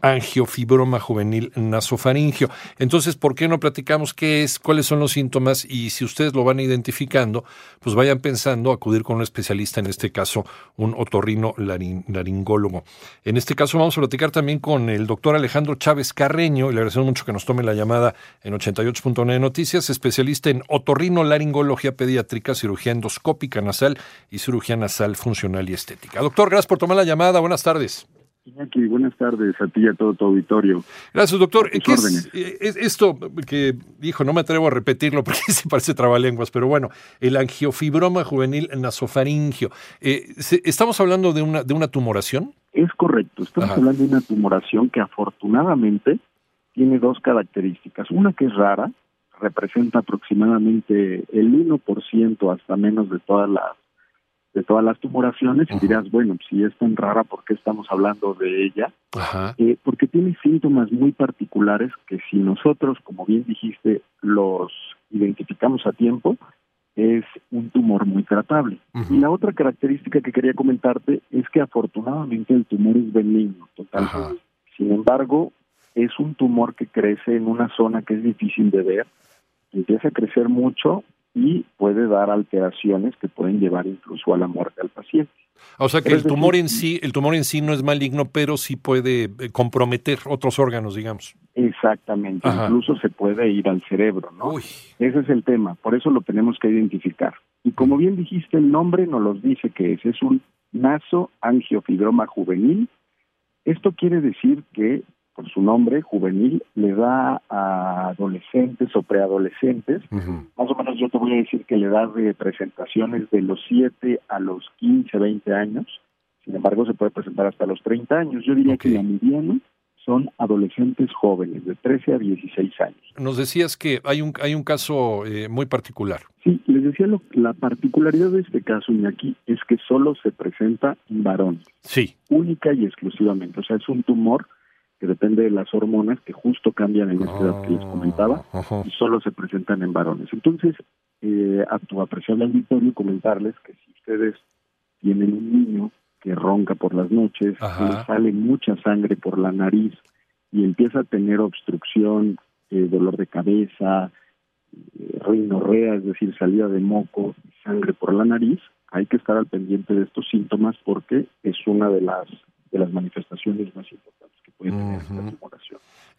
angiofibroma juvenil nasofaringio. Entonces, ¿por qué no platicamos qué es, cuáles son los síntomas? Y si ustedes lo van identificando, pues vayan pensando acudir con un especialista, en este caso, un otorrino laringólogo. En este caso vamos a platicar también con el doctor Alejandro Chávez Carreño, y le agradecemos mucho que nos tome la llamada en 88.9 Noticias, especialista en otorrino laringología pediátrica, cirugía endoscópica nasal y cirugía nasal funcional y estética. Doctor, gracias por tomar la llamada. Buenas tardes buenas tardes a ti y a todo tu auditorio. Gracias, doctor. ¿Qué eh, es, esto que dijo? No me atrevo a repetirlo porque se parece trabalenguas, pero bueno, el angiofibroma juvenil nasofaringio. Eh, ¿Estamos hablando de una, de una tumoración? Es correcto, estamos hablando de una tumoración que afortunadamente tiene dos características. Una que es rara, representa aproximadamente el 1% hasta menos de todas las de todas las tumoraciones y dirás, bueno, si es tan rara, ¿por qué estamos hablando de ella? Eh, porque tiene síntomas muy particulares que si nosotros, como bien dijiste, los identificamos a tiempo, es un tumor muy tratable. Y la otra característica que quería comentarte es que afortunadamente el tumor es benigno, totalmente. Sin embargo, es un tumor que crece en una zona que es difícil de ver, empieza a crecer mucho y puede dar alteraciones que pueden llevar incluso a la muerte al paciente. O sea que el tumor en sí, el tumor en sí no es maligno, pero sí puede eh, comprometer otros órganos, digamos. Exactamente, incluso se puede ir al cerebro, ¿no? Ese es el tema, por eso lo tenemos que identificar. Y como bien dijiste, el nombre nos lo dice que es, es un nasoangiofibroma juvenil. Esto quiere decir que por su nombre, juvenil, le da a adolescentes o preadolescentes, más o menos yo te voy a decir que le da de presentaciones de los 7 a los 15, 20 años, sin embargo se puede presentar hasta los 30 años, yo diría que la mediana son adolescentes jóvenes, de 13 a 16 años. Nos decías que hay un, hay un caso eh, muy particular. Sí, les decía lo, la particularidad de este caso, aquí es que solo se presenta en varones. Sí. Única y exclusivamente, o sea, es un tumor que depende de las hormonas que justo cambian en esta edad que les comentaba y solo se presentan en varones. Entonces, eh, a tu apreciable auditorio, comentarles que si ustedes tienen un niño que ronca por las noches, le sale mucha sangre por la nariz y empieza a tener obstrucción, eh, dolor de cabeza, eh, rinorrea, es decir, salida de moco, sangre por la nariz, hay que estar al pendiente de estos síntomas porque es una de las de las manifestaciones puede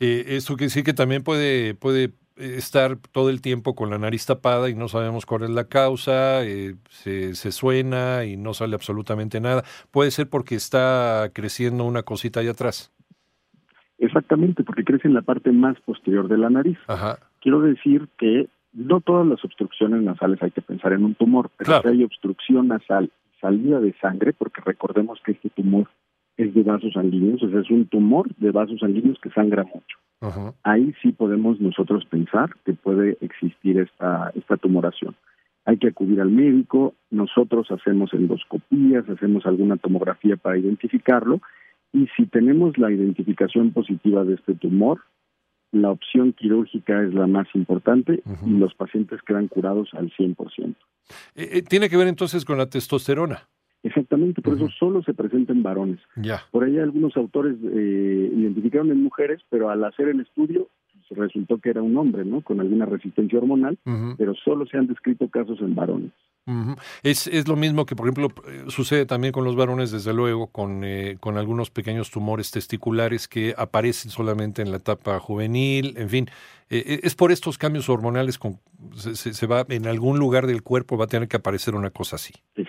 eh, eso quiere decir que también puede, puede estar todo el tiempo con la nariz tapada y no sabemos cuál es la causa, eh, se, se, suena y no sale absolutamente nada. Puede ser porque está creciendo una cosita ahí atrás. Exactamente, porque crece en la parte más posterior de la nariz. Quiero decir que no todas las obstrucciones nasales hay que pensar en un tumor, pero si hay obstrucción nasal, salida de sangre, porque recordemos que este tumor es de vasos sanguíneos, o sea, es un tumor de vasos sanguíneos que sangra mucho. Ahí sí podemos nosotros pensar que puede existir esta, esta tumoración. Hay que acudir al médico, nosotros hacemos endoscopías, hacemos alguna tomografía para identificarlo y si tenemos la identificación positiva de este tumor, la opción quirúrgica es la más importante y los pacientes quedan curados al 100%. Eh, eh, ¿Tiene que ver entonces con la testosterona? Por eso solo se presenta en varones. Por ahí algunos autores eh, identificaron en mujeres, pero al hacer el estudio pues, resultó que era un hombre, ¿no? Con alguna resistencia hormonal, pero solo se han descrito casos en varones. es, es, lo mismo que, por ejemplo, eh, sucede también con los varones, desde luego, con, eh, con algunos pequeños tumores testiculares que aparecen solamente en la etapa juvenil, en fin. es por estos cambios hormonales, con, se, se, va en algún lugar del cuerpo, va a tener que aparecer una cosa así. Que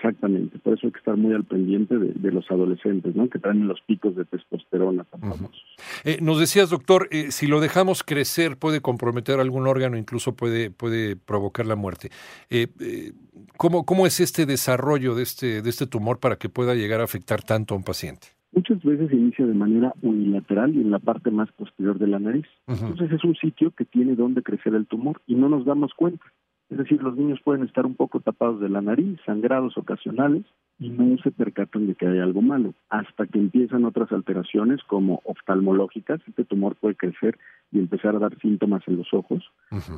estar muy al pendiente de, los adolescentes, ¿no? Que traen los picos de testosterona tan famosos. Eh, nos decías, doctor, eh, si lo dejamos crecer puede comprometer algún órgano, incluso puede, puede provocar la muerte. Eh, ¿cómo, ¿Cómo es este desarrollo de este, de este tumor para que pueda llegar a afectar tanto a un paciente? Muchas veces se inicia de manera unilateral y en la parte más posterior de la nariz. Entonces es un sitio que tiene donde crecer el tumor y no nos damos cuenta Es decir, los niños pueden estar un poco tapados de la nariz, sangrados ocasionales, y no se percatan de que hay algo malo, hasta que empiezan otras alteraciones como oftalmológicas, este tumor puede crecer y empezar a dar síntomas en los ojos,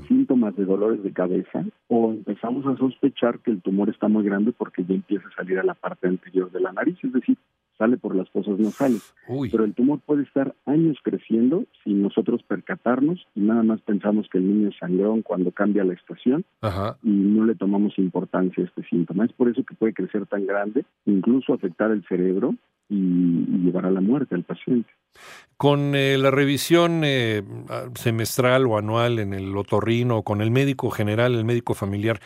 síntomas de dolores de cabeza, o empezamos a sospechar que el tumor está muy grande porque ya empieza a salir a la parte anterior de la nariz, es decir, sale por las fosas nasales. Pero el tumor puede estar años creciendo sin nosotros percatarnos y nada más pensamos que el niño es sangrón cuando cambia la estación y no le tomamos importancia a este síntoma. Es por eso que puede crecer tan grande, incluso afectar el cerebro y, llevar a la muerte al paciente. Con eh, la revisión eh, semestral o anual en el otorrino, con el médico general, el médico familiar,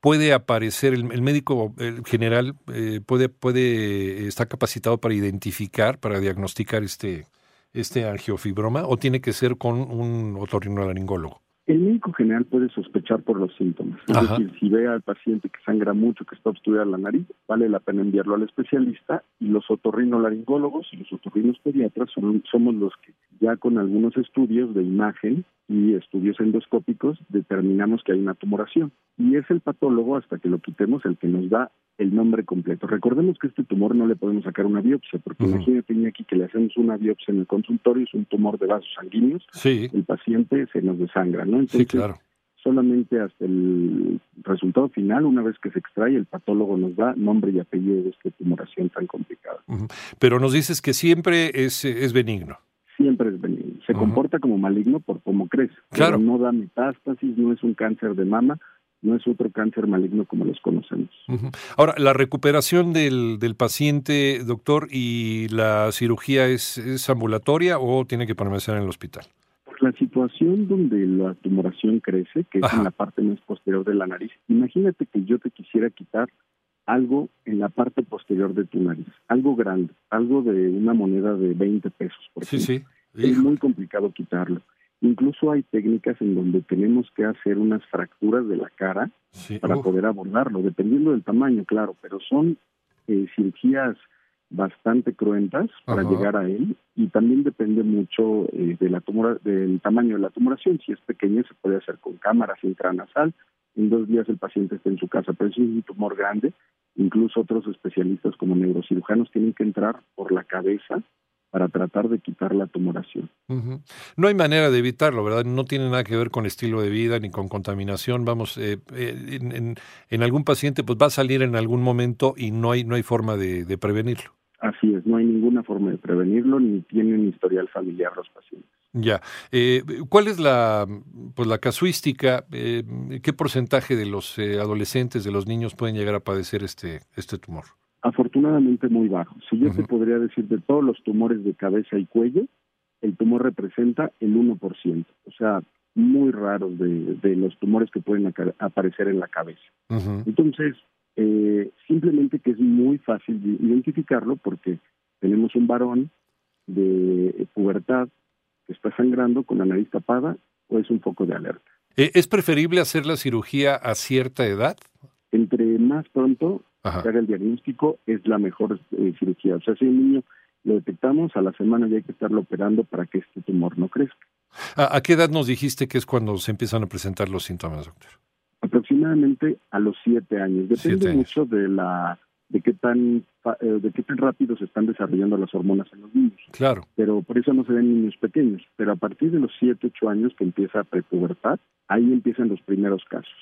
puede aparecer, el, médico general eh, puede, puede, está capacitado para identificar, para diagnosticar este, este angiofibroma o tiene que ser con un otorrinolaringólogo? El médico general puede sospechar por los síntomas. Es decir, si ve al paciente que sangra mucho, que está obstruida la nariz, vale la pena enviarlo al especialista y los otorrinolaringólogos y los otorrinos pediatras son, somos los que ya con algunos estudios de imagen y estudios endoscópicos determinamos que hay una tumoración. Y es el patólogo, hasta que lo quitemos, el que nos da el nombre completo. Recordemos que este tumor no le podemos sacar una biopsia, porque imagínate, aquí que le hacemos una biopsia en el consultorio, es un tumor de vasos sanguíneos, el paciente se nos desangra, ¿no? Entonces, sí, claro. solamente hasta el resultado final, una vez que se extrae, el patólogo nos da nombre y apellido de esta tumoración tan complicada. Pero nos dices que siempre es, es benigno siempre es benigno. Se comporta como maligno por cómo crece. Claro. no da metástasis, no es un cáncer de mama, no es otro cáncer maligno como los conocemos. Ahora, la recuperación del, del, paciente, doctor, y la cirugía es, es ambulatoria o tiene que permanecer en el hospital? Por la situación donde la tumoración crece, que es en la parte más posterior de la nariz, imagínate que yo te quisiera quitar algo en la parte posterior de tu nariz, algo grande, algo de una moneda de 20 pesos, por ejemplo. Sí, sí. Es muy complicado quitarlo. Incluso hay técnicas en donde tenemos que hacer unas fracturas de la cara para poder abordarlo, dependiendo del tamaño, claro, pero son eh, cirugías bastante cruentas para llegar a él y también depende mucho eh, de la tumora, del tamaño de la tumoración. Si es pequeña se puede hacer con cámaras intranasal. En dos días el paciente está en su casa, pero es un tumor grande, incluso otros especialistas como neurocirujanos tienen que entrar por la cabeza para tratar de quitar la tumoración. No hay manera de evitarlo, ¿verdad? No tiene nada que ver con estilo de vida ni con contaminación. Vamos, eh, eh, en, en, algún paciente pues va a salir en algún momento y no hay, no hay forma de, prevenirlo. Así es, no hay ninguna forma de prevenirlo ni tienen historial familiar los pacientes. Ya. Eh, ¿Cuál es la, pues la casuística? ¿Qué porcentaje de los adolescentes, de los niños pueden llegar a padecer este, este tumor? Afortunadamente muy bajo. Si yo te podría decir de todos los tumores de cabeza y cuello, el tumor representa el 1%, o sea, muy raros de, los tumores que pueden aparecer en la cabeza. Entonces, eh, simplemente que es muy fácil identificarlo porque tenemos un varón de pubertad está sangrando con la nariz tapada o es un foco de alerta. ¿E-, ¿Es preferible hacer la cirugía a cierta edad? Entre más pronto Ajá. haga el diagnóstico, es la mejor eh, cirugía. O sea, si un niño lo detectamos, a la semana ya hay que estarlo operando para que este tumor no crezca. ¿A, qué edad nos dijiste que es cuando se empiezan a presentar los síntomas, doctor? Aproximadamente a los siete años. Depende mucho de la de qué tan eh, de qué tan rápido se están desarrollando las hormonas en los niños. Claro. Pero por eso no se ven niños pequeños. Pero a partir de los siete, ocho años que empieza a prepubertad, ahí empiezan los primeros casos.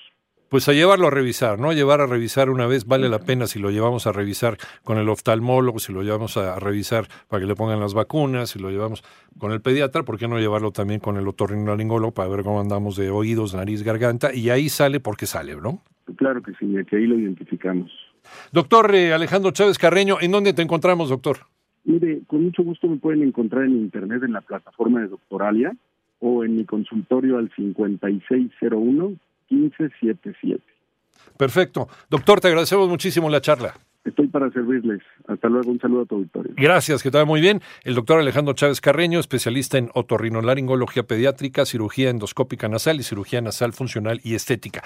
Pues a llevarlo a revisar, ¿no? Llevar a revisar una vez vale la pena si lo llevamos a revisar con el oftalmólogo, si lo llevamos a revisar para que le pongan las vacunas, si lo llevamos con el pediatra, ¿por qué no llevarlo también con el otorrinolaringólogo para ver cómo andamos de oídos, nariz, garganta? Y ahí sale porque sale, ¿no? Claro que sí, que ahí lo identificamos. Doctor eh, Alejandro Chávez Carreño, ¿en dónde te encontramos, doctor? Mire, con mucho gusto me pueden encontrar en internet en la plataforma de Doctoralia o en mi consultorio al 5601 1577. Perfecto. Doctor, te agradecemos muchísimo la charla. Estoy para servirles. Hasta luego. Un saludo a tu auditorio. Gracias, que te va muy bien. El doctor Alejandro Chávez Carreño, especialista en otorrinolaringología pediátrica, cirugía endoscópica nasal y cirugía nasal funcional y estética.